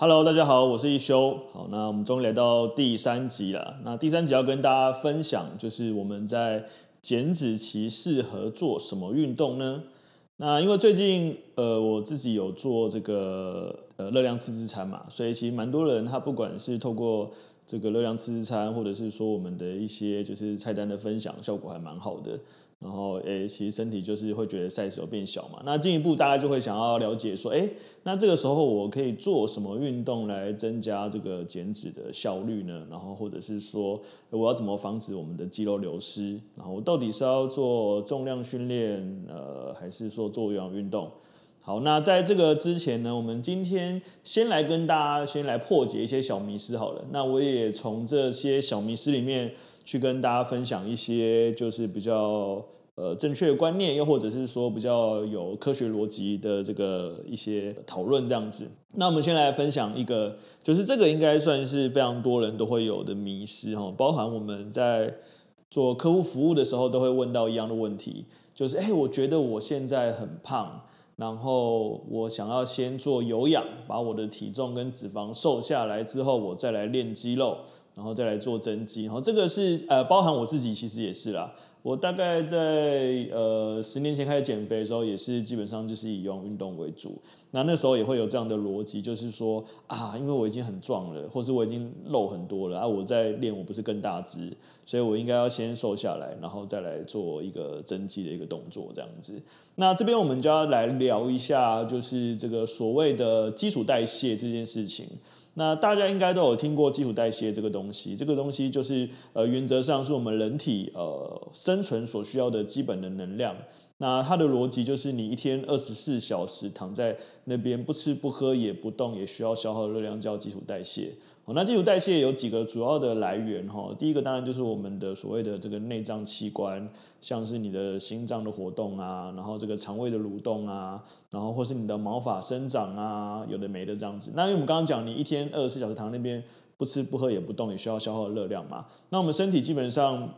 Hello，大家好，我是一休。好，那我们终于来到第三集了。那第三集要跟大家分享，就是我们在减脂期适合做什么运动呢？那因为最近呃，我自己有做这个呃热量自制餐嘛，所以其实蛮多人他不管是透过这个热量自制餐，或者是说我们的一些就是菜单的分享，效果还蛮好的。然后，诶，其实身体就是会觉得 size 有变小嘛。那进一步，大家就会想要了解说，诶，那这个时候我可以做什么运动来增加这个减脂的效率呢？然后，或者是说，我要怎么防止我们的肌肉流失？然后我，到底是要做重量训练，呃，还是说做有氧运动？好，那在这个之前呢，我们今天先来跟大家先来破解一些小迷思好了。那我也从这些小迷思里面。去跟大家分享一些就是比较呃正确的观念，又或者是说比较有科学逻辑的这个一些讨论这样子。那我们先来分享一个，就是这个应该算是非常多人都会有的迷思哈，包含我们在做客户服务的时候都会问到一样的问题，就是哎，我觉得我现在很胖，然后我想要先做有氧，把我的体重跟脂肪瘦下来之后，我再来练肌肉。然后再来做增肌，然后这个是呃，包含我自己其实也是啦。我大概在呃十年前开始减肥的时候，也是基本上就是以用运动为主。那那时候也会有这样的逻辑，就是说啊，因为我已经很壮了，或是我已经肉很多了啊，我在练我不是更大只，所以我应该要先瘦下来，然后再来做一个增肌的一个动作这样子。那这边我们就要来聊一下，就是这个所谓的基础代谢这件事情。那大家应该都有听过基础代谢这个东西，这个东西就是呃，原则上是我们人体呃生存所需要的基本的能量。那它的逻辑就是，你一天二十四小时躺在那边不吃不喝也不动，也需要消耗热量叫基础代谢。那基础代谢有几个主要的来源哈，第一个当然就是我们的所谓的这个内脏器官，像是你的心脏的活动啊，然后这个肠胃的蠕动啊，然后或是你的毛发生长啊，有的没的这样子。那因为我们刚刚讲，你一天二十四小时躺在那边不吃不喝也不动，也需要消耗热量嘛。那我们身体基本上，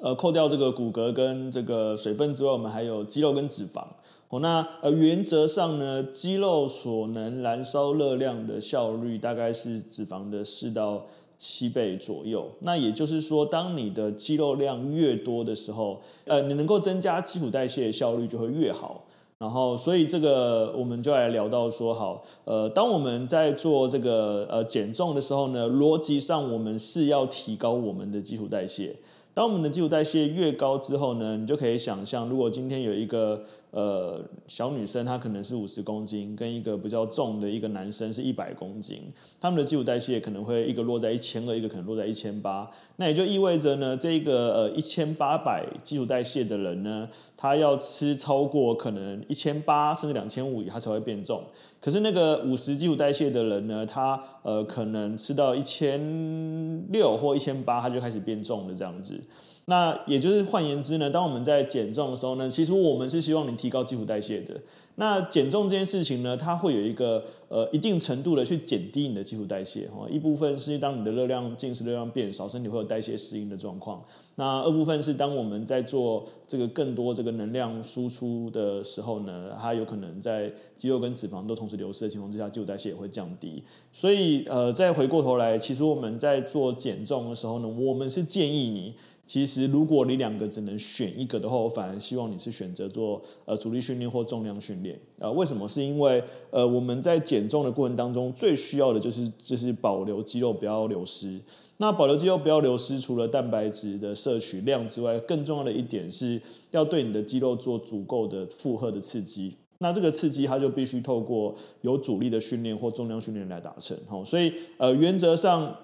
呃，扣掉这个骨骼跟这个水分之外，我们还有肌肉跟脂肪。哦，那呃，原则上呢，肌肉所能燃烧热量的效率大概是脂肪的四到七倍左右。那也就是说，当你的肌肉量越多的时候，呃，你能够增加基础代谢的效率就会越好。然后，所以这个我们就来聊到说，好，呃，当我们在做这个呃减重的时候呢，逻辑上我们是要提高我们的基础代谢。当我们的基础代谢越高之后呢，你就可以想象，如果今天有一个呃小女生，她可能是五十公斤，跟一个比较重的一个男生是一百公斤，他们的基础代谢可能会一个落在一千二，一个可能落在一千八，那也就意味着呢，这个呃一千八百基础代谢的人呢，他要吃超过可能一千八甚至两千五，他才会变重。可是那个五十基础代谢的人呢，他呃可能吃到一千六或一千八，他就开始变重了这样子。那也就是换言之呢，当我们在减重的时候呢，其实我们是希望你提高基础代谢的。那减重这件事情呢，它会有一个呃一定程度的去减低你的基础代谢哈。一部分是当你的热量进食热量变少，身体会有代谢适应的状况。那二部分是当我们在做这个更多这个能量输出的时候呢，它有可能在肌肉跟脂肪都同时流失的情况之下，基础代谢也会降低。所以呃，再回过头来，其实我们在做减重的时候呢，我们是建议你。其实，如果你两个只能选一个的话，我反而希望你是选择做呃阻力训练或重量训练。呃，为什么？是因为呃我们在减重的过程当中，最需要的就是就是保留肌肉不要流失。那保留肌肉不要流失，除了蛋白质的摄取量之外，更重要的一点是要对你的肌肉做足够的负荷的刺激。那这个刺激它就必须透过有阻力的训练或重量训练来达成。好，所以呃原则上。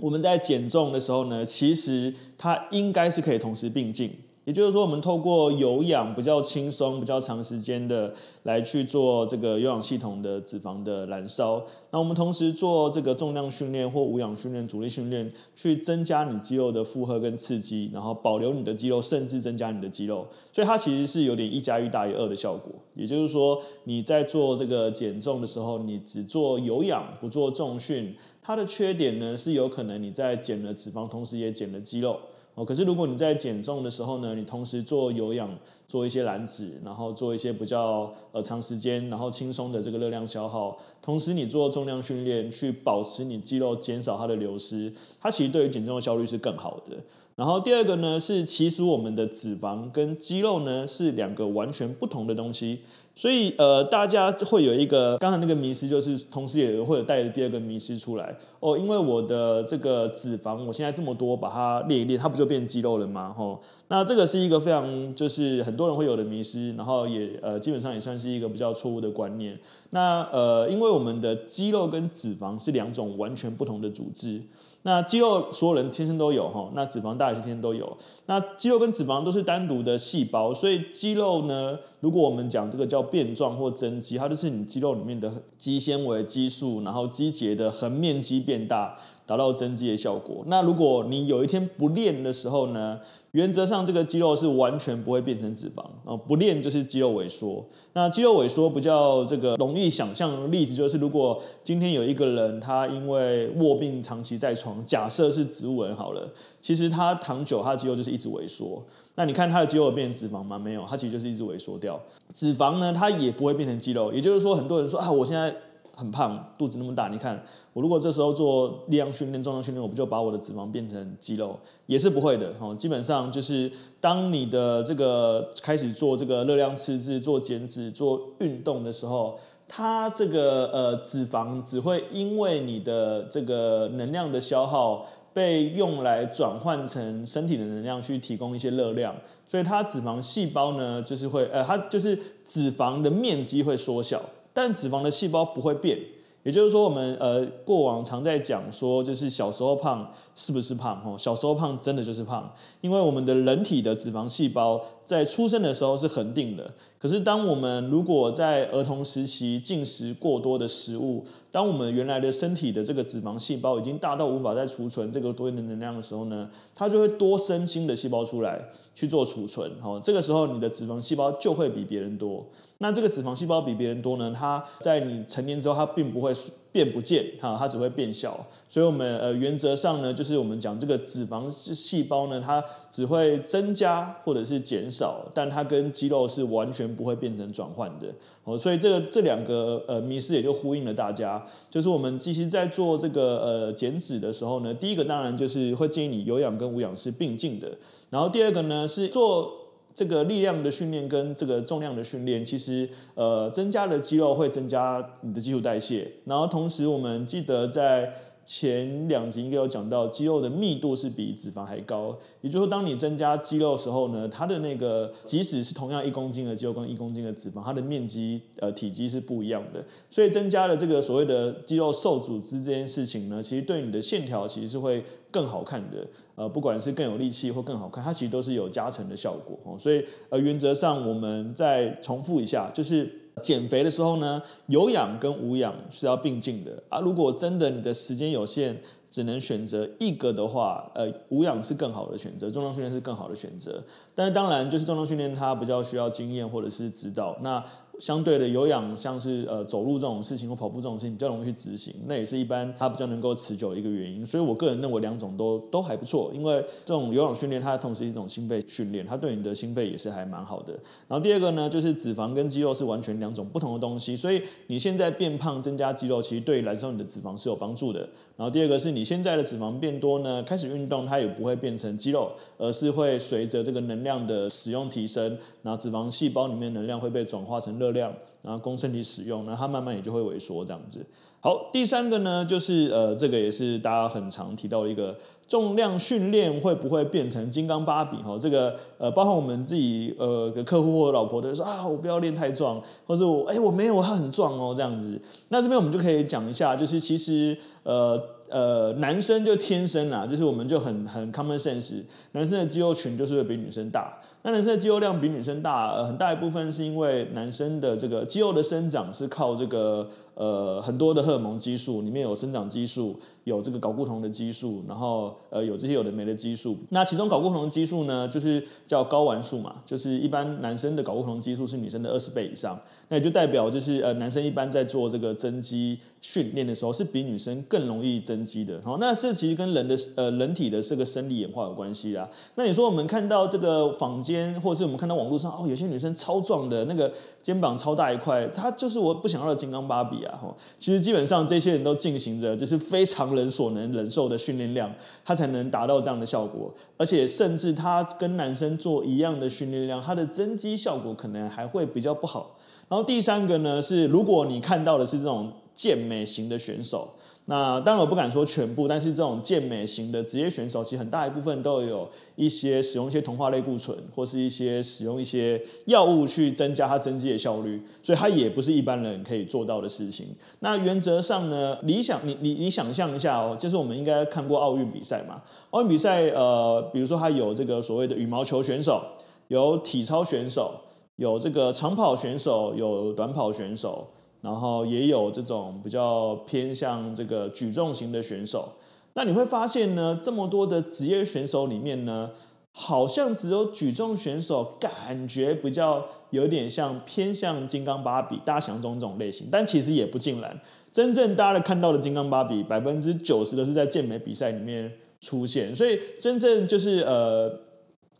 我们在减重的时候呢，其实它应该是可以同时并进，也就是说，我们透过有氧比较轻松、比较长时间的来去做这个有氧系统的脂肪的燃烧。那我们同时做这个重量训练或无氧训练、阻力训练，去增加你肌肉的负荷跟刺激，然后保留你的肌肉，甚至增加你的肌肉。所以它其实是有点一加一大于二的效果。也就是说，你在做这个减重的时候，你只做有氧，不做重训，它的缺点呢是有可能你在减了脂肪，同时也减了肌肉。哦，可是如果你在减重的时候呢，你同时做有氧，做一些燃脂，然后做一些比较呃长时间，然后轻松的这个热量消耗，同时你做重量训练，去保持你肌肉减少它的流失，它其实对于减重的效率是更好的。然后第二个呢是，其实我们的脂肪跟肌肉呢是两个完全不同的东西。所以，呃，大家会有一个刚才那个迷失，就是同时也会有带着第二个迷失出来哦。因为我的这个脂肪，我现在这么多，把它练一练，它不就变肌肉了吗？吼、那这个是一个非常就是很多人会有的迷失，然后也呃基本上也算是一个比较错误的观念。那呃，因为我们的肌肉跟脂肪是两种完全不同的组织。那肌肉所有人天生都有哈，那脂肪大也是天生都有。那肌肉跟脂肪都是单独的细胞，所以肌肉呢，如果我们讲这个叫变状或增肌，它就是你肌肉里面的肌纤维、肌素，然后肌节的横面积变大，达到增肌的效果。那如果你有一天不练的时候呢？原则上，这个肌肉是完全不会变成脂肪啊，不练就是肌肉萎缩。那肌肉萎缩比较这个容易想象的例子就是，如果今天有一个人他因为卧病长期在床，假设是植物人好了，其实他躺久，他的肌肉就是一直萎缩。那你看他的肌肉变成脂肪吗？没有，他其实就是一直萎缩掉。脂肪呢，它也不会变成肌肉。也就是说，很多人说啊，我现在。很胖，肚子那么大，你看我如果这时候做力量训练、重量训练，我不就把我的脂肪变成肌肉？也是不会的哦。基本上就是当你的这个开始做这个热量赤字、做减脂、做运动的时候，它这个呃脂肪只会因为你的这个能量的消耗被用来转换成身体的能量去提供一些热量，所以它脂肪细胞呢就是会呃它就是脂肪的面积会缩小。但脂肪的细胞不会变，也就是说，我们呃过往常在讲说，就是小时候胖是不是胖？哦，小时候胖真的就是胖，因为我们的人体的脂肪细胞在出生的时候是恒定的。可是，当我们如果在儿童时期进食过多的食物，当我们原来的身体的这个脂肪细胞已经大到无法再储存这个多余的能量的时候呢，它就会多生新的细胞出来去做储存。好，这个时候你的脂肪细胞就会比别人多。那这个脂肪细胞比别人多呢，它在你成年之后，它并不会变不见，哈，它只会变小。所以，我们呃原则上呢，就是我们讲这个脂肪细胞呢，它只会增加或者是减少，但它跟肌肉是完全不会变成转换的。哦，所以这个这两个呃迷思也就呼应了大家，就是我们其实在做这个呃减脂的时候呢，第一个当然就是会建议你有氧跟无氧是并进的，然后第二个呢是做。这个力量的训练跟这个重量的训练，其实呃增加了肌肉会增加你的基础代谢，然后同时我们记得在。前两集应该有讲到，肌肉的密度是比脂肪还高，也就是说，当你增加肌肉的时候呢，它的那个即使是同样一公斤的肌肉跟一公斤的脂肪，它的面积呃体积是不一样的，所以增加了这个所谓的肌肉瘦组织这件事情呢，其实对你的线条其实是会更好看的，呃，不管是更有力气或更好看，它其实都是有加成的效果哦。所以呃，原则上我们再重复一下，就是。减肥的时候呢，有氧跟无氧是要并进的啊。如果真的你的时间有限，只能选择一个的话，呃，无氧是更好的选择，重量训练是更好的选择。但是当然，就是重量训练它比较需要经验或者是指导。那相对的有氧，像是呃走路这种事情或跑步这种事情比较容易去执行，那也是一般它比较能够持久的一个原因。所以我个人认为两种都都还不错，因为这种有氧训练它同时一种心肺训练，它对你的心肺也是还蛮好的。然后第二个呢，就是脂肪跟肌肉是完全两种不同的东西，所以你现在变胖增加肌肉，其实对燃烧你的脂肪是有帮助的。然后第二个是你现在的脂肪变多呢，开始运动它也不会变成肌肉，而是会随着这个能量的使用提升，然后脂肪细胞里面能量会被转化成热量，然后供身体使用，那它慢慢也就会萎缩这样子。好，第三个呢，就是呃，这个也是大家很常提到一个重量训练会不会变成金刚芭比？哈，这个呃，包括我们自己呃的客户或老婆都说啊，我不要练太壮，或者我哎我没有他很壮哦这样子。那这边我们就可以讲一下，就是其实呃。呃，男生就天生啊，就是我们就很很 common sense，男生的肌肉群就是会比女生大。那男生的肌肉量比女生大，呃，很大一部分是因为男生的这个肌肉的生长是靠这个呃很多的荷尔蒙激素，里面有生长激素，有这个睾固酮的激素，然后呃有这些有的没的激素。那其中睾固酮激素呢，就是叫睾丸素嘛，就是一般男生的睾固酮激素是女生的二十倍以上，那也就代表就是呃男生一般在做这个增肌训练的时候，是比女生更容易增肌的。好，那这其实跟人的呃人体的这个生理演化有关系啦。那你说我们看到这个坊间。或者是我们看到网络上哦，有些女生超壮的，那个肩膀超大一块，她就是我不想要的金刚芭比啊！哈，其实基本上这些人都进行着就是非常人所能忍受的训练量，他才能达到这样的效果。而且甚至他跟男生做一样的训练量，他的增肌效果可能还会比较不好。然后第三个呢是，如果你看到的是这种健美型的选手。那当然我不敢说全部，但是这种健美型的职业选手，其实很大一部分都有一些使用一些同化类固醇，或是一些使用一些药物去增加它增肌的效率，所以它也不是一般人可以做到的事情。那原则上呢，理想你你你想象一下哦，就是我们应该看过奥运比赛嘛，奥运比赛呃，比如说它有这个所谓的羽毛球选手，有体操选手，有这个长跑选手，有短跑选手。然后也有这种比较偏向这个举重型的选手，那你会发现呢，这么多的职业选手里面呢，好像只有举重选手感觉比较有点像偏向金刚芭比，大家想象中这种类型，但其实也不尽然。真正大家看到的金刚芭比，百分之九十都是在健美比赛里面出现，所以真正就是呃。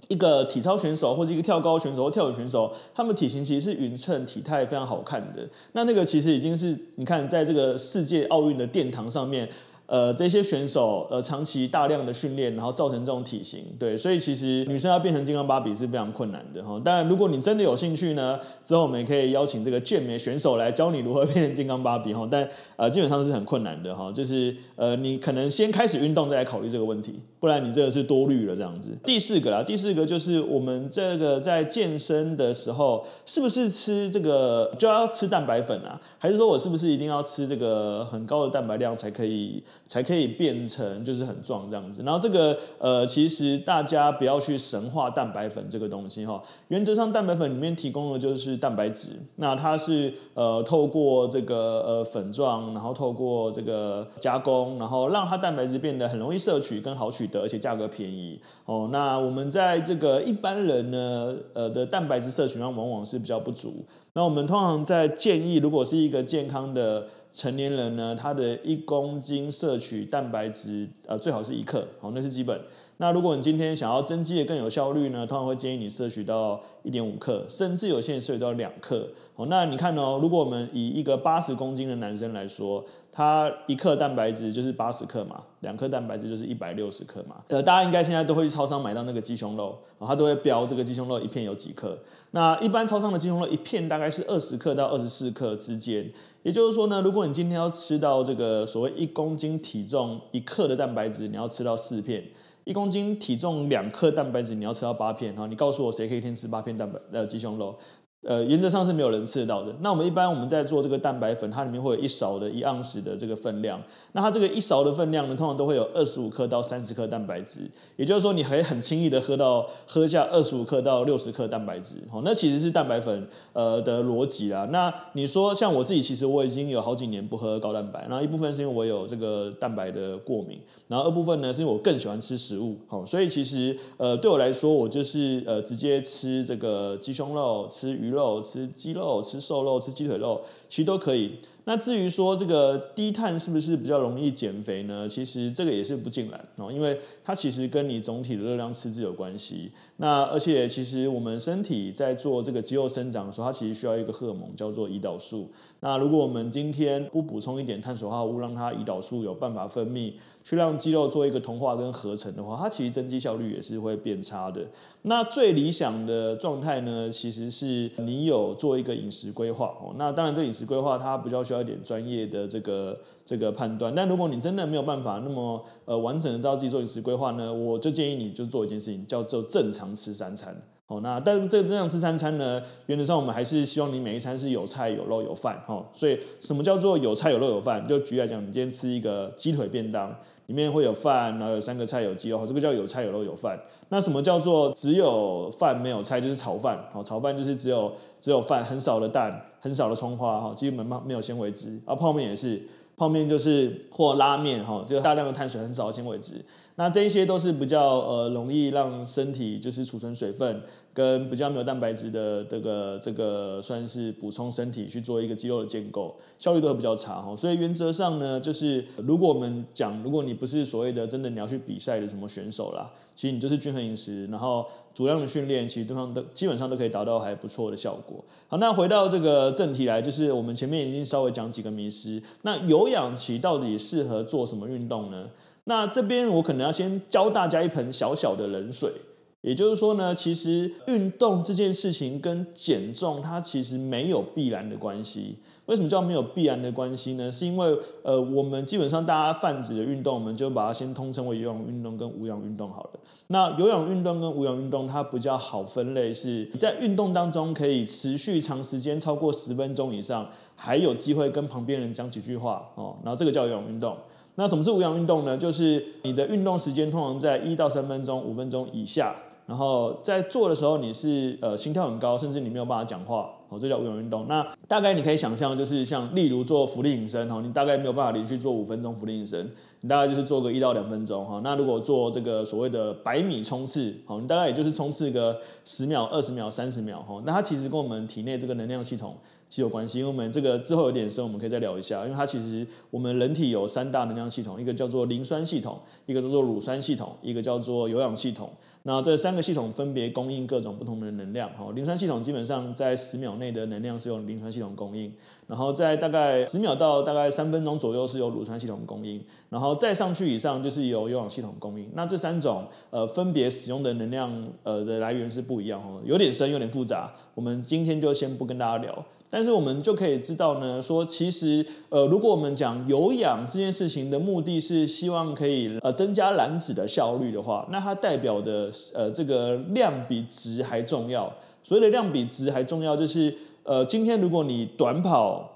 一个体操选手或者一个跳高选手或跳远选手，他们体型其实是匀称，体态非常好看的。那那个其实已经是你看，在这个世界奥运的殿堂上面。呃，这些选手呃长期大量的训练，然后造成这种体型，对，所以其实女生要变成金刚芭比是非常困难的哈。当然，如果你真的有兴趣呢，之后我们也可以邀请这个健美选手来教你如何变成金刚芭比哈。但呃，基本上是很困难的哈，就是呃，你可能先开始运动再来考虑这个问题，不然你这个是多虑了这样子。第四个啦，第四个就是我们这个在健身的时候，是不是吃这个就要吃蛋白粉啊？还是说我是不是一定要吃这个很高的蛋白量才可以？才可以变成就是很壮这样子，然后这个呃，其实大家不要去神化蛋白粉这个东西哈。原则上，蛋白粉里面提供的就是蛋白质，那它是呃透过这个呃粉状，然后透过这个加工，然后让它蛋白质变得很容易摄取、更好取得，而且价格便宜哦。那我们在这个一般人呢，呃的蛋白质摄取量往往是比较不足。那我们通常在建议，如果是一个健康的成年人呢，他的一公斤摄取蛋白质，呃，最好是一克，好，那是基本。那如果你今天想要增肌的更有效率呢，通常会建议你摄取到一点五克，甚至有些人摄取到两克。哦，那你看哦，如果我们以一个八十公斤的男生来说，他一克蛋白质就是八十克嘛，两克蛋白质就是一百六十克嘛。呃，大家应该现在都会去超商买到那个鸡胸肉，哦，他都会标这个鸡胸肉一片有几克。那一般超商的鸡胸肉一片大概是二十克到二十四克之间。也就是说呢，如果你今天要吃到这个所谓一公斤体重一克的蛋白质，你要吃到四片。一公斤体重两克蛋白质，你要吃到八片哈，你告诉我谁可以一天吃八片蛋白呃鸡胸肉？呃，原则上是没有人吃得到的。那我们一般我们在做这个蛋白粉，它里面会有一勺的一盎司的这个分量。那它这个一勺的分量呢，通常都会有二十五克到三十克蛋白质。也就是说，你可以很轻易的喝到喝下二十五克到六十克蛋白质。好，那其实是蛋白粉呃的逻辑啦。那你说像我自己，其实我已经有好几年不喝高蛋白。然后一部分是因为我有这个蛋白的过敏，然后二部分呢是因为我更喜欢吃食物。好，所以其实呃对我来说，我就是呃直接吃这个鸡胸肉，吃鱼。肉肉吃鸡肉，吃瘦肉，吃鸡腿肉，其实都可以。那至于说这个低碳是不是比较容易减肥呢？其实这个也是不尽然哦，因为它其实跟你总体的热量赤字有关系。那而且其实我们身体在做这个肌肉生长的时候，它其实需要一个荷尔蒙叫做胰岛素。那如果我们今天不补充一点碳水化合物，让它胰岛素有办法分泌，去让肌肉做一个同化跟合成的话，它其实增肌效率也是会变差的。那最理想的状态呢，其实是你有做一个饮食规划哦。那当然，这饮食规划它比较需要。一点专业的这个这个判断，但如果你真的没有办法那么呃完整的知道自己做饮食规划呢，我就建议你就做一件事情，叫做正常吃三餐。哦，那但是这个正常吃三餐呢，原则上我们还是希望你每一餐是有菜有肉有饭，哈。所以什么叫做有菜有肉有饭？就举例来讲，你今天吃一个鸡腿便当，里面会有饭，然后有三个菜有鸡肉，这个叫有菜有肉有饭。那什么叫做只有饭没有菜？就是炒饭，好，炒饭就是只有只有饭，很少的蛋，很少的葱花，哈，基本上没有纤维质。啊，泡面也是，泡面就是或拉面，哈，就大量的碳水，很少的纤维质。那这一些都是比较呃容易让身体就是储存水分，跟比较没有蛋白质的这个这个算是补充身体去做一个肌肉的建构，效率都会比较差哈。所以原则上呢，就是如果我们讲，如果你不是所谓的真的你要去比赛的什么选手啦，其实你就是均衡饮食，然后足量的训练，其实对方都基本上都可以达到还不错的效果。好，那回到这个正题来，就是我们前面已经稍微讲几个迷思，那有氧期到底适合做什么运动呢？那这边我可能要先教大家一盆小小的冷水，也就是说呢，其实运动这件事情跟减重它其实没有必然的关系。为什么叫没有必然的关系呢？是因为呃，我们基本上大家泛指的运动，我们就把它先通称为有氧运动跟无氧运动好了。那有氧运动跟无氧运动它比较好分类，是在运动当中可以持续长时间超过十分钟以上，还有机会跟旁边人讲几句话哦，然后这个叫有氧运动。那什么是无氧运动呢？就是你的运动时间通常在一到三分钟、五分钟以下，然后在做的时候你是呃心跳很高，甚至你没有办法讲话，好，这叫无氧运动。那大概你可以想象，就是像例如做浮力隐身，哈，你大概没有办法连续做五分钟浮力隐身，你大概就是做个一到两分钟，哈。那如果做这个所谓的百米冲刺，好，你大概也就是冲刺个十秒、二十秒、三十秒，哈。那它其实跟我们体内这个能量系统。是有关系，因为我们这个之后有点深，我们可以再聊一下。因为它其实我们人体有三大能量系统，一个叫做磷酸系统，一个叫做乳酸系统，一个叫做有氧系统。那这三个系统分别供应各种不同的能量。哈，磷酸系统基本上在十秒内的能量是由磷酸系统供应，然后在大概十秒到大概三分钟左右是由乳酸系统供应，然后然后再上去以上就是由有氧系统供应。那这三种呃分别使用的能量呃的来源是不一样哦，有点深，有点复杂。我们今天就先不跟大家聊。但是我们就可以知道呢，说其实，呃，如果我们讲有氧这件事情的目的是希望可以呃增加燃脂的效率的话，那它代表的呃这个量比值还重要。所谓的量比值还重要，就是呃今天如果你短跑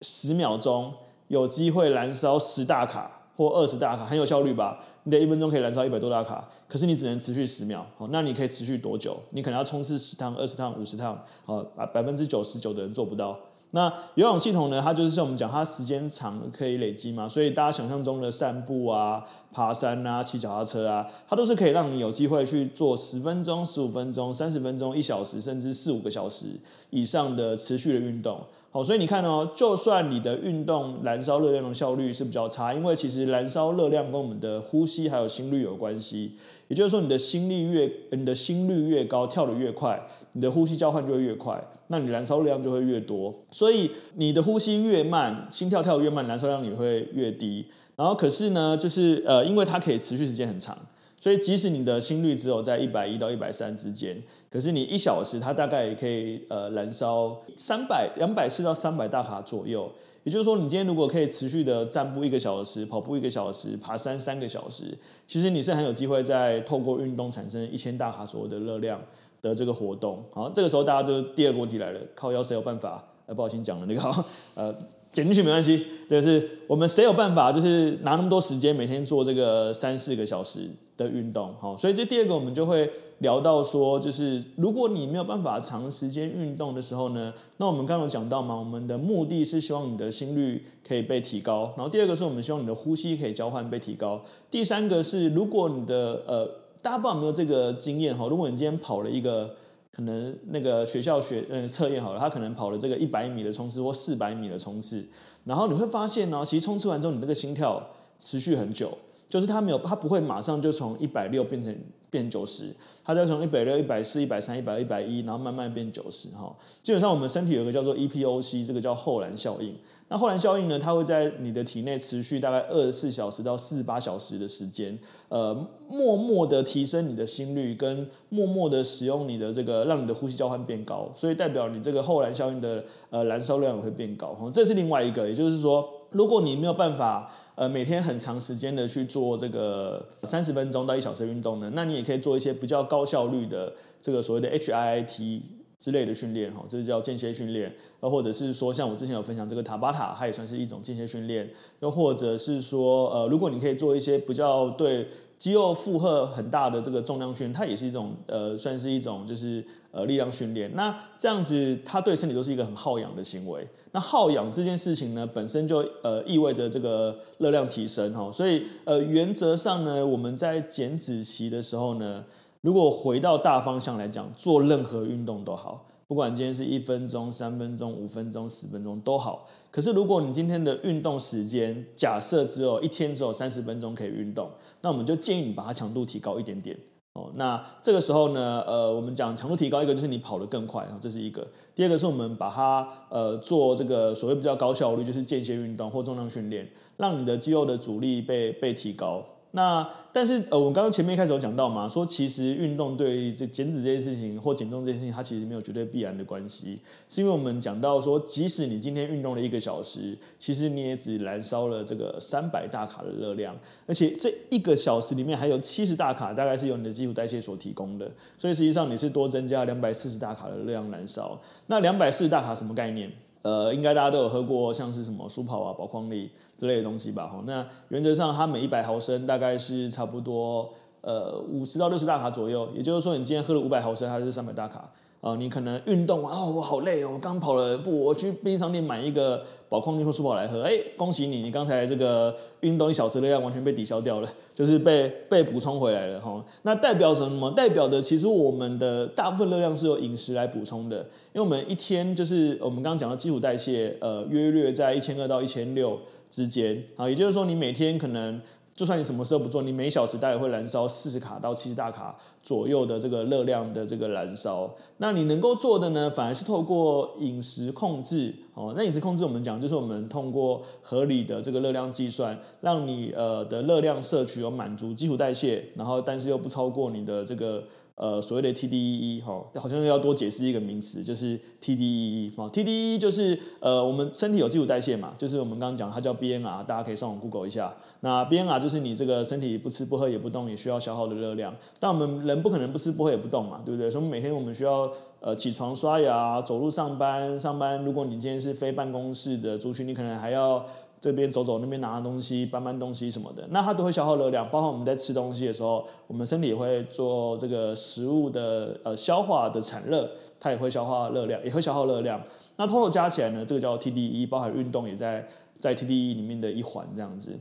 十秒钟，有机会燃烧十大卡。或二十大卡很有效率吧？你的一分钟可以燃烧一百多大卡，可是你只能持续十秒。好，那你可以持续多久？你可能要冲刺十趟、二十趟、五十趟。好，百百分之九十九的人做不到。那有氧系统呢？它就是像我们讲，它时间长可以累积嘛，所以大家想象中的散步啊、爬山啊、骑脚踏车啊，它都是可以让你有机会去做十分钟、十五分钟、三十分钟、一小时，甚至四五个小时以上的持续的运动。好，所以你看哦，就算你的运动燃烧热量的效率是比较差，因为其实燃烧热量跟我们的呼吸还有心率有关系。也就是说，你的心率越你的心率越高，跳得越快，你的呼吸交换就会越快，那你燃烧量就会越多。所以你的呼吸越慢，心跳跳得越慢，燃烧量也会越低。然后可是呢，就是呃，因为它可以持续时间很长。所以，即使你的心率只有在一百一到一百三之间，可是你一小时它大概也可以呃燃烧三百两百四到三百大卡左右。也就是说，你今天如果可以持续的站步一个小时、跑步一个小时、爬山三个小时，其实你是很有机会在透过运动产生一千大卡左右的热量的这个活动。好，这个时候大家就第二个问题来了：靠腰谁有办法？呃，不好意思讲了那个 呃。减进去没关系，就是我们谁有办法，就是拿那么多时间每天做这个三四个小时的运动，好，所以这第二个我们就会聊到说，就是如果你没有办法长时间运动的时候呢，那我们刚刚有讲到嘛，我们的目的是希望你的心率可以被提高，然后第二个是我们希望你的呼吸可以交换被提高，第三个是如果你的呃，大家不知道有没有这个经验哈，如果你今天跑了一个。可能那个学校学嗯测验好了，他可能跑了这个一百米的冲刺或四百米的冲刺，然后你会发现呢、其实冲刺完之后，你那个心跳持续很久，就是他没有，他不会马上就从一百六变成变九十，它就从一百六、一百四、一百三、一百二、一百一，然后慢慢变九十哈。基本上我们身体有一个叫做 EPOC，这个叫后燃效应。那后燃效应呢，它会在你的体内持续大概二十四小时到四十八小时的时间，呃，默默的提升你的心率，跟默默的使用你的这个，让你的呼吸交换变高，所以代表你这个后燃效应的呃燃烧量也会变高。哈，这是另外一个，也就是说，如果你没有办法，呃，每天很长时间的去做这个三十分钟到一小时运动呢，那你也可以做一些比较高效率的这个所谓的 HIIT 之类的训练，哈，这是叫间歇训练，呃或者是说像我之前有分享这个塔巴塔，它也算是一种间歇训练，又或者是说，呃，如果你可以做一些比较对。肌肉负荷很大的这个重量训练，它也是一种呃，算是一种就是呃力量训练。那这样子，它对身体都是一个很耗氧的行为。那耗氧这件事情呢，本身就呃意味着这个热量提升哈。所以呃原则上呢，我们在减脂期的时候呢，如果回到大方向来讲，做任何运动都好。不管今天是一分钟、三分钟、五分钟、十分钟都好，可是如果你今天的运动时间假设只有一天只有三十分钟可以运动，那我们就建议你把它强度提高一点点哦。那这个时候呢，呃，我们讲强度提高，一个就是你跑得更快，这是一个；第二个是我们把它呃做这个所谓比较高效率，就是间歇运动或重量训练，让你的肌肉的阻力被被提高。那但是呃，我刚刚前面一开始有讲到嘛，说其实运动对这减脂这件事情或减重这件事情，它其实没有绝对必然的关系，是因为我们讲到说，即使你今天运动了一个小时，其实你也只燃烧了这个三百大卡的热量，而且这一个小时里面还有七十大卡，大概是由你的基础代谢所提供的，所以实际上你是多增加两百四十大卡的热量燃烧。那两百四十大卡什么概念？呃，应该大家都有喝过，像是什么舒跑啊、宝矿力之类的东西吧？哈，那原则上它每一百毫升大概是差不多呃五十到六十大卡左右，也就是说你今天喝了五百毫升，它就是三百大卡。啊、你可能运动完哦，我好累哦，我刚跑了步，我去便利商店买一个宝矿力或舒跑来喝，哎，恭喜你，你刚才这个运动一小时的量完全被抵消掉了，就是被被补充回来了哈。那代表什么？代表的其实我们的大部分热量是由饮食来补充的，因为我们一天就是我们刚刚讲的基础代谢，呃，约略在一千二到一千六之间啊，也就是说你每天可能。就算你什么事都不做，你每小时大概会燃烧四十卡到七十大卡左右的这个热量的这个燃烧。那你能够做的呢，反而是透过饮食控制哦。那饮食控制我们讲就是我们通过合理的这个热量计算，让你呃的热量摄取有满足基础代谢，然后但是又不超过你的这个。呃，所谓的 TDEE 哈，好像要多解释一个名词，就是 TDEE 哈，TDEE 就是呃，我们身体有基础代谢嘛，就是我们刚刚讲它叫 BNR，大家可以上网 Google 一下。那 BNR 就是你这个身体不吃不喝也不动也需要消耗的热量，但我们人不可能不吃不喝也不动嘛，对不对？所以每天我们需要呃起床刷牙、走路上班、上班。如果你今天是非办公室的族群，你可能还要。这边走走，那边拿拿东西，搬搬东西什么的，那它都会消耗热量。包括我们在吃东西的时候，我们身体也会做这个食物的呃消化的产热，它也会消化热量，也会消耗热量。那通通加起来呢，这个叫 TDE，包含运动也在在 TDE 里面的一环这样子。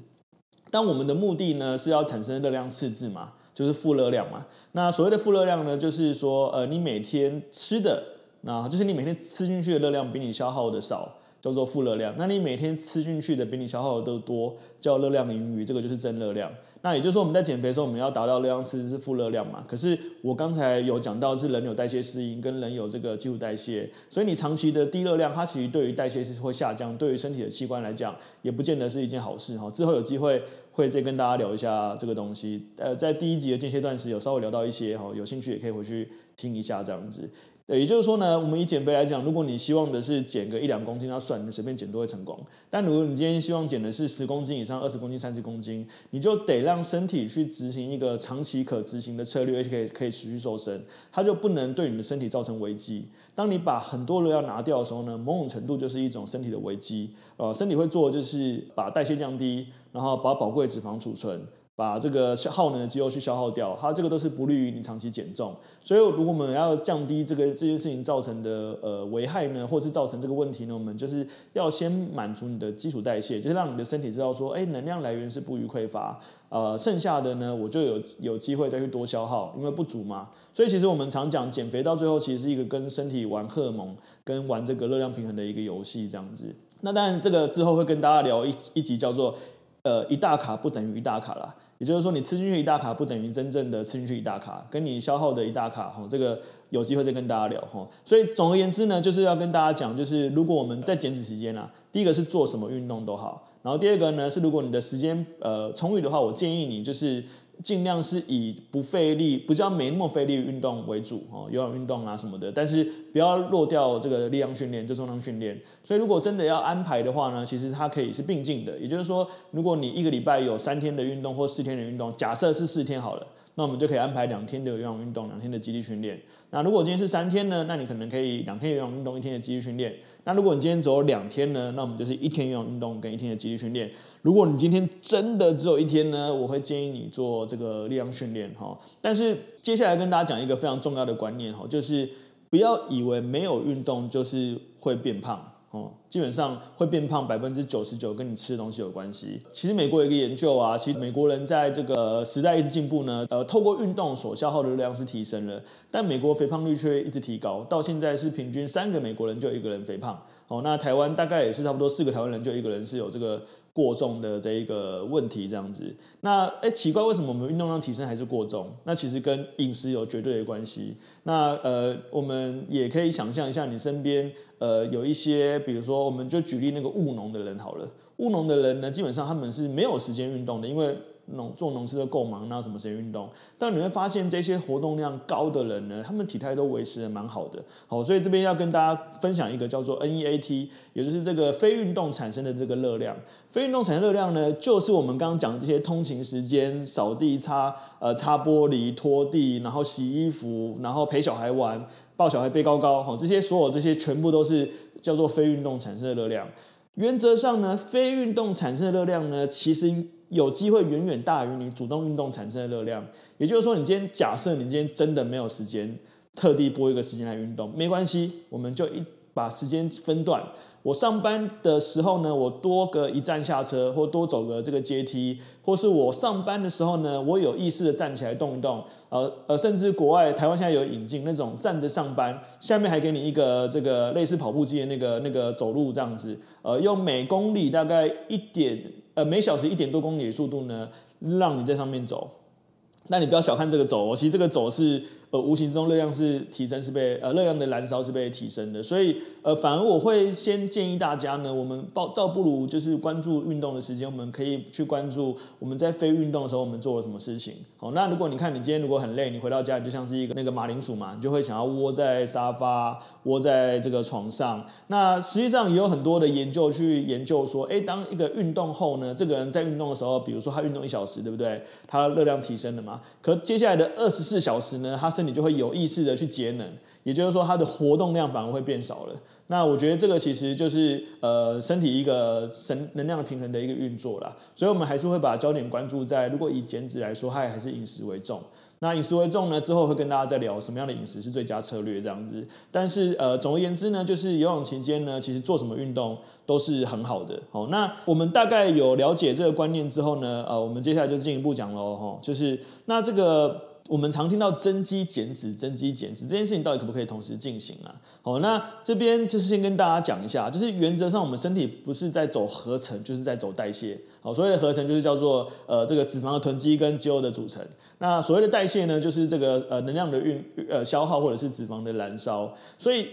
但我们的目的呢，是要产生热量赤字嘛，就是负热量嘛。那所谓的负热量呢，就是说呃，你每天吃的，那就是你每天吃进去的热量比你消耗的少。叫做负热量，那你每天吃进去的比你消耗的都多，叫热量盈余，这个就是正热量。那也就是说，我们在减肥的时候，我们要达到热量赤字是负热量嘛。可是我刚才有讲到，是人有代谢适应，跟人有这个基础代谢，所以你长期的低热量，它其实对于代谢是会下降，对于身体的器官来讲，也不见得是一件好事哈。之后有机会会再跟大家聊一下这个东西。呃，在第一集的间歇断食有稍微聊到一些哈，有兴趣也可以回去听一下这样子。也就是说呢，我们以减肥来讲，如果你希望的是减个一两公斤，那算你随便减都会成功。但如果你今天希望减的是十公斤以上、二十公斤、三十公斤，你就得让身体去执行一个长期可执行的策略，而且可以可以持续瘦身，它就不能对你的身体造成危机。当你把很多热量拿掉的时候呢，某种程度就是一种身体的危机。呃，身体会做的就是把代谢降低，然后把宝贵脂肪储存。把这个耗能的肌肉去消耗掉，它这个都是不利于你长期减重。所以，如果我们要降低这个这件事情造成的呃危害呢，或是造成这个问题呢，我们就是要先满足你的基础代谢，就是让你的身体知道说，哎，能量来源是不虞匮乏，呃，剩下的呢，我就有有机会再去多消耗，因为不足嘛。所以，其实我们常讲减肥到最后其实是一个跟身体玩荷尔蒙、跟玩这个热量平衡的一个游戏这样子。那当然，这个之后会跟大家聊一一集叫做呃一大卡不等于一大卡啦。也就是说，你吃进去一大卡不等于真正的吃进去一大卡，跟你消耗的一大卡，哈，这个有机会再跟大家聊，哈。所以总而言之呢，就是要跟大家讲，就是如果我们在减脂期间啊，第一个是做什么运动都好，然后第二个呢是，如果你的时间呃充裕的话，我建议你就是。尽量是以不费力、不叫没那么费力运动为主哦，有氧运动啊什么的，但是不要落掉这个力量训练，就重量训练。所以如果真的要安排的话呢，其实它可以是并进的。也就是说，如果你一个礼拜有三天的运动或四天的运动，假设是四天好了。那我们就可以安排两天的有氧运动，两天的肌力训练。那如果今天是三天呢？那你可能可以两天有氧运动，一天的肌力训练。那如果你今天只有两天呢？那我们就是一天有氧运动跟一天的肌力训练。如果你今天真的只有一天呢？我会建议你做这个力量训练哈。但是接下来跟大家讲一个非常重要的观念哈，就是不要以为没有运动就是会变胖。哦，基本上会变胖百分之九十九跟你吃的东西有关系。其实美国有一个研究啊，其实美国人在这个时代一直进步呢，呃，透过运动所消耗的热量是提升了，但美国肥胖率却一直提高，到现在是平均三个美国人就一个人肥胖。哦，那台湾大概也是差不多四个台湾人就一个人是有这个。过重的这一个问题，这样子，那哎奇怪，为什么我们运动量提升还是过重？那其实跟饮食有绝对的关系。那呃，我们也可以想象一下，你身边呃有一些，比如说，我们就举例那个务农的人好了，务农的人呢，基本上他们是没有时间运动的，因为。农做农事都够忙，那什么时间运动？但你会发现，这些活动量高的人呢，他们体态都维持得蛮好的。好，所以这边要跟大家分享一个叫做 NEAT，也就是这个非运动产生的这个热量。非运动产生热量呢，就是我们刚刚讲的这些通勤时间、扫地、擦呃擦玻璃、拖地，然后洗衣服，然后陪小孩玩、抱小孩飞高高，好，这些所有这些全部都是叫做非运动产生的热量。原则上呢，非运动产生的热量呢，其实。有机会远远大于你主动运动产生的热量，也就是说，你今天假设你今天真的没有时间特地拨一个时间来运动，没关系，我们就一把时间分段。我上班的时候呢，我多个一站下车，或多走个这个阶梯，或是我上班的时候呢，我有意识的站起来动一动。呃呃，甚至国外台湾现在有引进那种站着上班，下面还给你一个这个类似跑步机的那个那个走路这样子，呃，用每公里大概一点。呃，每小时一点多公里的速度呢，让你在上面走。那你不要小看这个走，其实这个走是。呃，无形中热量是提升，是被呃热量的燃烧是被提升的，所以呃，反而我会先建议大家呢，我们倒倒不如就是关注运动的时间，我们可以去关注我们在非运动的时候我们做了什么事情。好，那如果你看你今天如果很累，你回到家你就像是一个那个马铃薯嘛，你就会想要窝在沙发，窝在这个床上。那实际上也有很多的研究去研究说，哎，当一个运动后呢，这个人在运动的时候，比如说他运动一小时，对不对？他热量提升了嘛？可接下来的二十四小时呢，他是你就会有意识的去节能，也就是说，它的活动量反而会变少了。那我觉得这个其实就是呃身体一个神能量平衡的一个运作啦。所以我们还是会把焦点关注在，如果以减脂来说，它还是饮食为重。那饮食为重呢，之后会跟大家再聊什么样的饮食是最佳策略这样子。但是呃总而言之呢，就是游泳期间呢，其实做什么运动都是很好的。好，那我们大概有了解这个观念之后呢，呃，我们接下来就进一步讲喽。哈，就是那这个。我们常听到增肌减脂、增肌减脂这件事情到底可不可以同时进行啊？好，那这边就是先跟大家讲一下，就是原则上我们身体不是在走合成，就是在走代谢。好，所谓的合成就是叫做呃这个脂肪的囤积跟肌肉的组成。那所谓的代谢呢，就是这个呃能量的运呃消耗或者是脂肪的燃烧。所以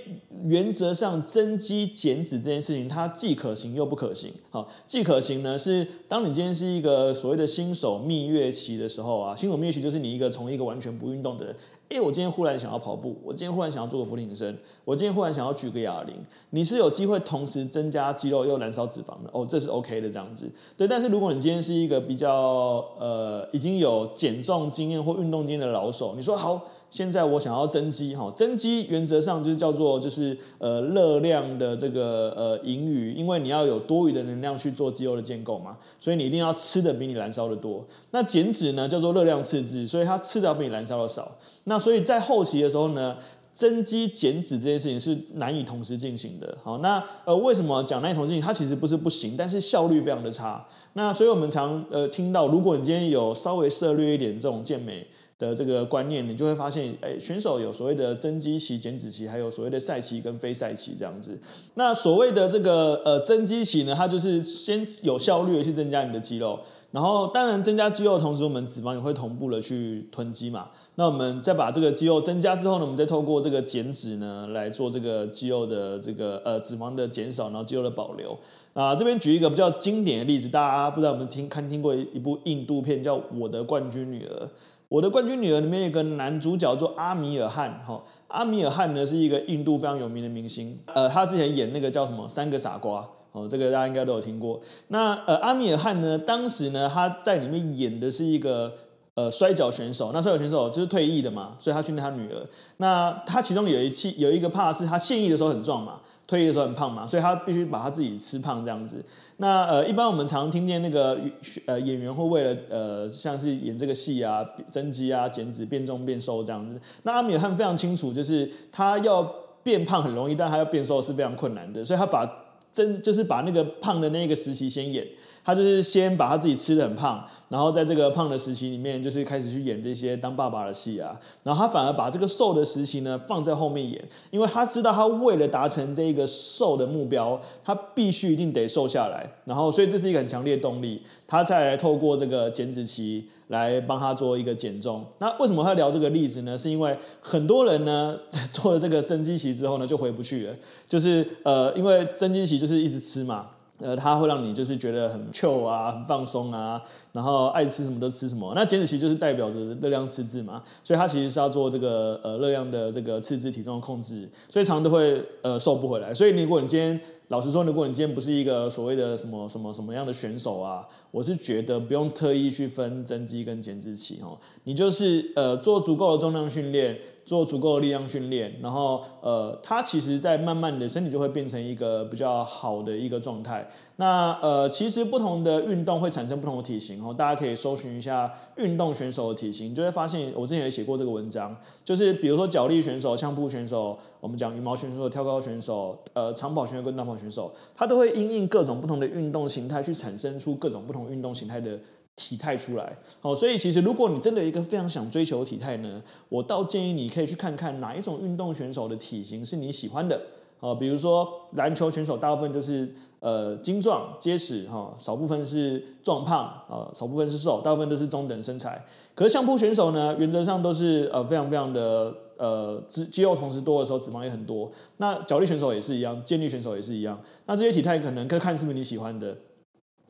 原则上增肌减脂这件事情，它既可行又不可行。好，既可行呢是当你今天是一个所谓的新手蜜月期的时候啊，新手蜜月期就是你一个从一个完全不运动的人。哎，我今天忽然想要跑步，我今天忽然想要做个俯卧撑，我今天忽然想要举个哑铃，你是有机会同时增加肌肉又燃烧脂肪的哦，这是 OK 的这样子。对，但是如果你今天是一个比较呃已经有减重经验或运动经验的老手，你说好。现在我想要增肌，哈，增肌原则上就是叫做就是呃热量的这个呃盈余，因为你要有多余的能量去做肌肉的建构嘛，所以你一定要吃的比你燃烧的多。那减脂呢叫做热量赤字，所以它吃的要比你燃烧的少。那所以在后期的时候呢，增肌减脂这件事情是难以同时进行的。好，那呃为什么讲难以同时进行？它其实不是不行，但是效率非常的差。那所以我们常呃听到，如果你今天有稍微涉猎一点这种健美。的这个观念，你就会发现，哎，选手有所谓的增肌期、减脂期，还有所谓的赛期跟非赛期这样子。那所谓的这个呃增肌期呢，它就是先有效率的去增加你的肌肉。然后当然增加肌肉的同时，我们脂肪也会同步的去囤积嘛。那我们再把这个肌肉增加之后呢，我们再透过这个减脂呢来做这个肌肉的这个呃脂肪的减少，然后肌肉的保留。啊，这边举一个比较经典的例子，大家不知道有没有听看听过一部印度片叫《我的冠军女儿》。《我的冠军女儿》里面有一个男主角做阿米尔汗，哈，阿米尔汗呢是一个印度非常有名的明星，呃，他之前演那个叫什么《三个傻瓜》。哦，这个大家应该都有听过。那呃，阿米尔汗呢，当时呢，他在里面演的是一个呃摔跤选手。那摔跤选手就是退役的嘛，所以他训练他女儿。那他其中有一期有一个 part 是他现役的时候很壮嘛，退役的时候很胖嘛，所以他必须把他自己吃胖这样子。那呃，一般我们常听见那个呃演员会为了呃像是演这个戏啊，增肌啊、减脂、变重、变瘦这样子。那阿米尔汗非常清楚，就是他要变胖很容易，但他要变瘦是非常困难的，所以他把真就是把那个胖的那个时期先演，他就是先把他自己吃的很胖，然后在这个胖的时期里面，就是开始去演这些当爸爸的戏啊，然后他反而把这个瘦的时期呢放在后面演，因为他知道他为了达成这一个瘦的目标，他必须一定得瘦下来，然后所以这是一个很强烈的动力，他才来透过这个减脂期。来帮他做一个减重。那为什么他聊这个例子呢？是因为很多人呢 做了这个增肌期之后呢就回不去了，就是呃因为增肌期就是一直吃嘛，呃它会让你就是觉得很 chill 啊，很放松啊，然后爱吃什么都吃什么。那减脂期就是代表着热量赤字嘛，所以它其实是要做这个呃热量的这个赤字体重的控制，所以常常都会呃瘦不回来。所以如果你今天老实说，如果你今天不是一个所谓的什么什么什么样的选手啊，我是觉得不用特意去分增肌跟减脂期哦，你就是呃做足够的重量训练。做足够的力量训练，然后呃，它其实在慢慢的身体就会变成一个比较好的一个状态。那呃，其实不同的运动会产生不同的体型哦，大家可以搜寻一下运动选手的体型，就会发现我之前也写过这个文章，就是比如说脚力选手、相扑选手，我们讲羽毛选手、跳高选手、呃长跑选手跟短跑选手，它都会因应各种不同的运动形态去产生出各种不同运动形态的。体态出来，好，所以其实如果你真的一个非常想追求体态呢，我倒建议你可以去看看哪一种运动选手的体型是你喜欢的，啊，比如说篮球选手大部分都是呃精壮结实哈，少部分是壮胖啊，少部分是瘦，大部分都是中等身材。可是相扑选手呢，原则上都是呃非常非常的呃肌肌肉同时多的时候脂肪也很多。那角力选手也是一样，健力选手也是一样。那这些体态可能可看是不是你喜欢的。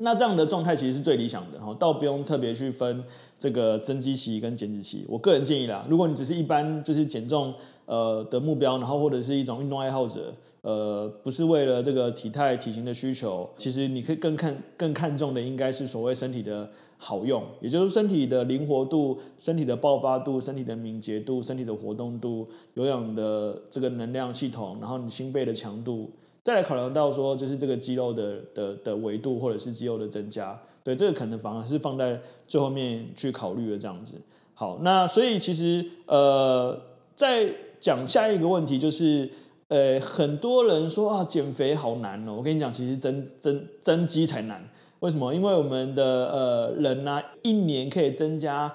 那这样的状态其实是最理想的哈，倒不用特别去分这个增肌期跟减脂期。我个人建议啦，如果你只是一般就是减重呃的目标，然后或者是一种运动爱好者，呃，不是为了这个体态体型的需求，其实你可以更看更看重的应该是所谓身体的好用，也就是身体的灵活度、身体的爆发度、身体的敏捷度、身体的活动度、有氧的这个能量系统，然后你心肺的强度。再来考量到说，就是这个肌肉的的的维度，或者是肌肉的增加，对，这个可能反而是放在最后面去考虑的这样子。好，那所以其实呃，在讲下一个问题就是，呃，很多人说啊，减肥好难哦。我跟你讲，其实增增增肌才难。为什么？因为我们的呃人呢、一年可以增加。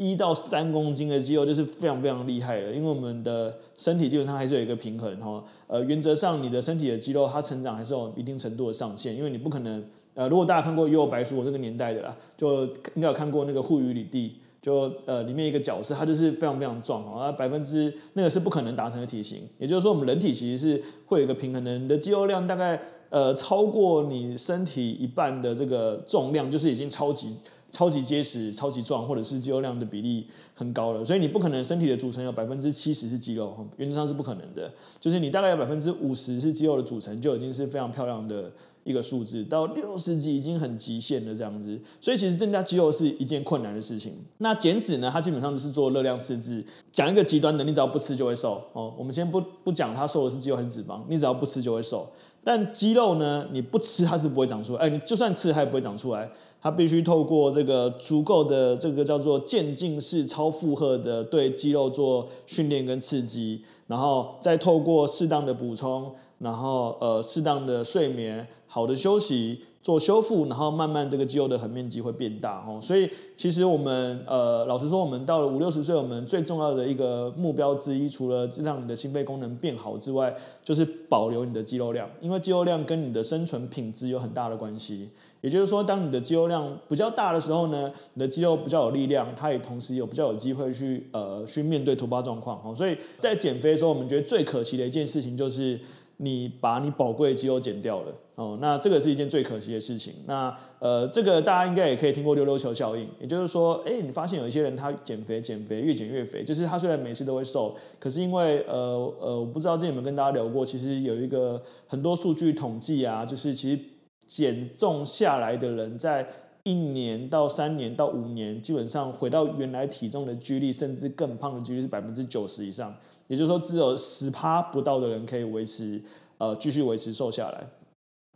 一到三公斤的肌肉就是非常非常厉害的，因为我们的身体基本上还是有一个平衡哈。呃，原则上你的身体的肌肉它成长还是有一定程度的上限，因为你不可能呃，如果大家看过《幽白书》我这个年代的啦，就应该有看过那个户愚吕弟，就呃里面一个角色，他就是非常非常壮啊，百分之那个是不可能达成的体型。也就是说，我们人体其实是会有一个平衡的，你的肌肉量大概呃超过你身体一半的这个重量，就是已经超级。超级结实、超级壮，或者是肌肉量的比例很高了，所以你不可能身体的组成有百分之七十是肌肉，原则上是不可能的。就是你大概有百分之五十是肌肉的组成，就已经是非常漂亮的一个数字。到六十几已经很极限了，这样子。所以其实增加肌肉是一件困难的事情。那减脂呢？它基本上就是做热量赤字。讲一个极端的，你只要不吃就会瘦哦。我们先不不讲它瘦的是肌肉还是脂肪，你只要不吃就会瘦。但肌肉呢？你不吃它是不会长出来。哎，你就算吃它也不会长出来。它必须透过这个足够的这个叫做渐进式超负荷的对肌肉做训练跟刺激，然后再透过适当的补充，然后呃适当的睡眠，好的休息。做修复，然后慢慢这个肌肉的横面积会变大哦，所以其实我们呃老实说，我们到了五六十岁，我们最重要的一个目标之一，除了让你的心肺功能变好之外，就是保留你的肌肉量，因为肌肉量跟你的生存品质有很大的关系。也就是说，当你的肌肉量比较大的时候呢，你的肌肉比较有力量，它也同时有比较有机会去呃去面对突发状况哦。所以在减肥的时候，我们觉得最可惜的一件事情就是。你把你宝贵的肌肉减掉了哦，那这个是一件最可惜的事情。那呃，这个大家应该也可以听过溜溜球效应，也就是说，哎，你发现有一些人他减肥减肥越减越肥，就是他虽然每次都会瘦，可是因为呃呃，我不知道之前有没有跟大家聊过，其实有一个很多数据统计啊，就是其实减重下来的人在一年到三年到五年，基本上回到原来体重的几率，甚至更胖的几率是百分之九十以上。也就是说，只有十趴不到的人可以维持，呃，继续维持瘦下来。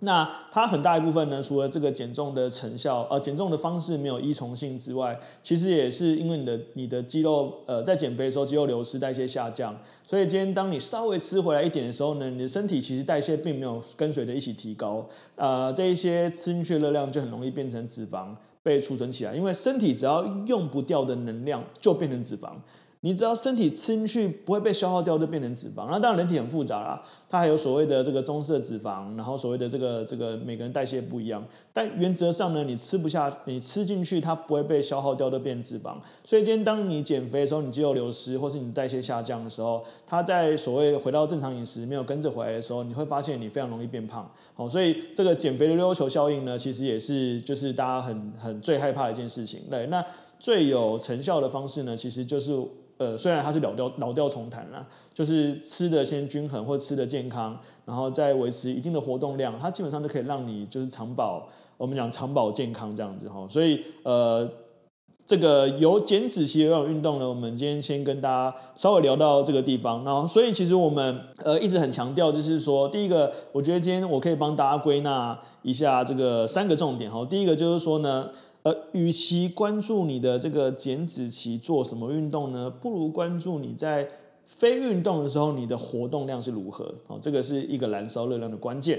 那它很大一部分呢，除了这个减重的成效，呃，减重的方式没有依从性之外，其实也是因为你的你的肌肉，呃，在减肥的时候肌肉流失、代谢下降。所以今天当你稍微吃回来一点的时候呢，你的身体其实代谢并没有跟随着一起提高，呃，这一些吃进去的热量就很容易变成脂肪被储存起来，因为身体只要用不掉的能量就变成脂肪。你只要身体吃进去不会被消耗掉，就变成脂肪。那当然人体很复杂啦，它还有所谓的这个棕色脂肪，然后所谓的这个这个每个人代谢不一样。但原则上呢，你吃不下，你吃进去它不会被消耗掉，就变脂肪。所以今天当你减肥的时候，你肌肉流失或是你代谢下降的时候，它在所谓回到正常饮食没有跟着回来的时候，你会发现你非常容易变胖。好，所以这个减肥的溜溜球效应呢，其实也是就是大家很很最害怕的一件事情。对，那最有成效的方式呢，其实就是。呃，虽然它是老调老调重弹啦，就是吃的先均衡或吃的健康，然后再维持一定的活动量，它基本上都可以让你就是长保，我们讲长保健康这样子哈。所以呃，这个有减脂期的有氧运动呢，我们今天先跟大家稍微聊到这个地方。然后，所以其实我们呃一直很强调，就是说，第一个，我觉得今天我可以帮大家归纳一下这个三个重点哈。第一个就是说呢。呃，与其关注你的这个减脂期做什么运动呢，不如关注你在非运动的时候你的活动量是如何。哦，这个是一个燃烧热量的关键。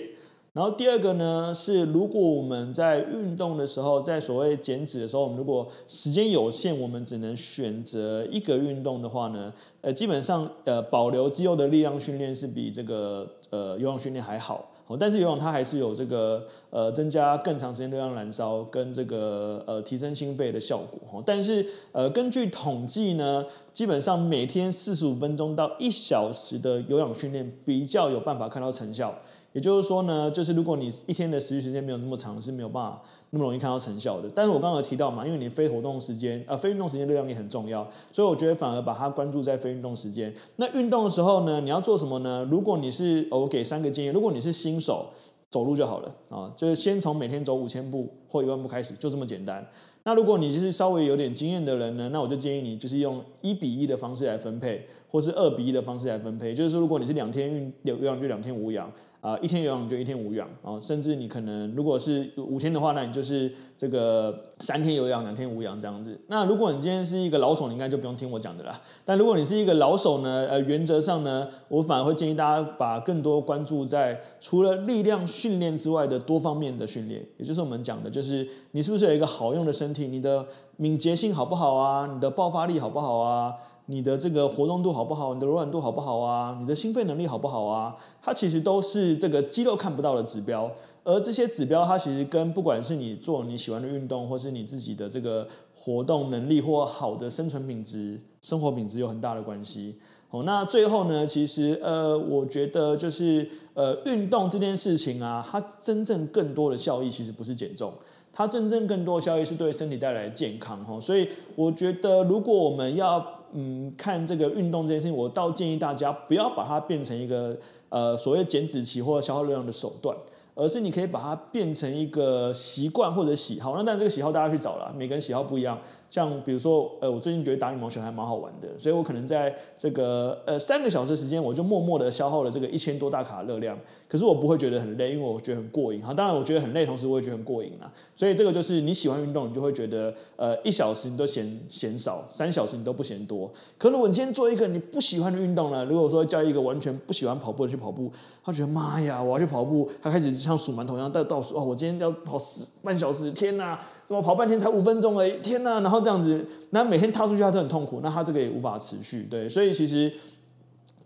然后第二个呢，是如果我们在运动的时候，在所谓减脂的时候，我们如果时间有限，我们只能选择一个运动的话呢，呃，基本上呃，保留肌肉的力量训练是比这个呃有氧训练还好。哦但是游泳它还是有这个呃增加更长时间热量燃烧跟这个呃提升心肺的效果。但是呃根据统计呢，基本上每天四十五分钟到一小时的有氧训练比较有办法看到成效。也就是说呢，就是如果你一天的持续时间没有那么长，是没有办法那么容易看到成效的。但是我刚刚提到嘛，因为你非活动时间，呃，非运动时间热量也很重要，所以我觉得反而把它关注在非运动时间。那运动的时候呢，你要做什么呢？如果你是，我给三个建议，如果你是新手，走路就好了啊，就是先从每天走五千步或一万步开始，就这么简单。那如果你就是稍微有点经验的人呢，那我就建议你就是用一比一的方式来分配，或是二比一的方式来分配。就是说，如果你是两天运有氧，就两天无氧。啊，一天有氧就一天无氧啊，甚至你可能如果是五天的话，那你就是这个三天有氧，两天无氧这样子。那如果你今天是一个老手，你应该就不用听我讲的啦。但如果你是一个老手呢，呃，原则上呢，我反而会建议大家把更多关注在除了力量训练之外的多方面的训练，也就是我们讲的，就是你是不是有一个好用的身体，你的敏捷性好不好啊，你的爆发力好不好啊？你的这个活动度好不好？你的柔软度好不好啊？你的心肺能力好不好啊？它其实都是这个肌肉看不到的指标，而这些指标它其实跟不管是你做你喜欢的运动，或是你自己的这个活动能力或好的生存品质、生活品质有很大的关系。哦，那最后呢，其实呃，我觉得就是呃，运动这件事情啊，它真正更多的效益其实不是减重。它真正更多的效益是对身体带来健康哈，所以我觉得如果我们要嗯看这个运动这件事情，我倒建议大家不要把它变成一个呃所谓减脂期或者消耗热量的手段，而是你可以把它变成一个习惯或者喜好。那但这个喜好大家去找了，每个人喜好不一样。像比如说，呃，我最近觉得打羽毛球还蛮好玩的，所以我可能在这个呃三个小时时间，我就默默的消耗了这个一千多大卡热量。可是我不会觉得很累，因为我觉得很过瘾。哈，当然我觉得很累，同时我也觉得很过瘾啊。所以这个就是你喜欢运动，你就会觉得呃一小时你都嫌嫌少，三小时你都不嫌多。可如果你今天做一个你不喜欢的运动呢？如果说叫一个完全不喜欢跑步的去跑步，他觉得妈呀，我要去跑步，他开始像数馒头一样在倒数哦，我今天要跑十半小时，天哪！怎么跑半天才五分钟而已？天呐！然后这样子，那每天踏出去他都很痛苦，那他这个也无法持续。对，所以其实。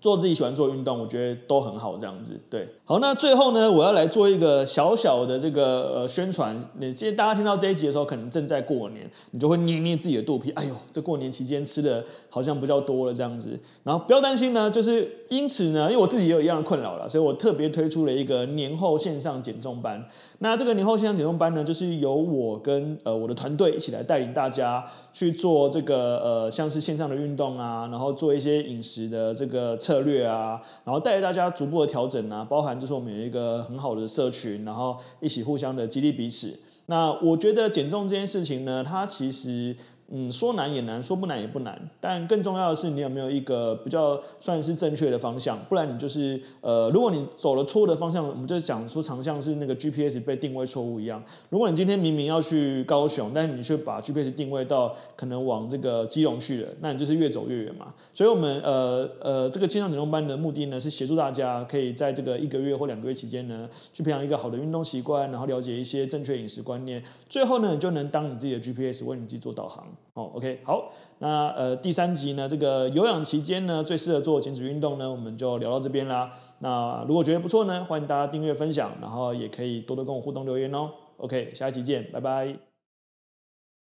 做自己喜欢做运动，我觉得都很好，这样子对。好，那最后呢，我要来做一个小小的这个呃宣传。你现在大家听到这一集的时候，可能正在过年，你就会捏捏自己的肚皮。哎呦，这过年期间吃的好像比较多了这样子。然后不要担心呢，就是因此呢，因为我自己也有一样的困扰了，所以我特别推出了一个年后线上减重班。那这个年后线上减重班呢，就是由我跟呃我的团队一起来带领大家去做这个呃像是线上的运动啊，然后做一些饮食的这个。策略啊，然后带着大家逐步的调整啊，包含就是我们有一个很好的社群，然后一起互相的激励彼此。那我觉得减重这件事情呢，它其实。嗯，说难也难，说不难也不难，但更重要的是你有没有一个比较算是正确的方向，不然你就是呃，如果你走了错的方向，我们就讲说常像是那个 GPS 被定位错误一样。如果你今天明明要去高雄，但是你却把 GPS 定位到可能往这个基隆去了，那你就是越走越远嘛。所以，我们呃呃，这个线上减重班的目的呢，是协助大家可以在这个一个月或两个月期间呢，去培养一个好的运动习惯，然后了解一些正确饮食观念，最后呢，你就能当你自己的 GPS，为你自己做导航。哦，OK，好，那呃第三集呢，这个有氧期间呢，最适合做减脂运动呢，我们就聊到这边啦。那如果觉得不错呢，欢迎大家订阅分享，然后也可以多多跟我互动留言哦。OK，下一期见，拜拜。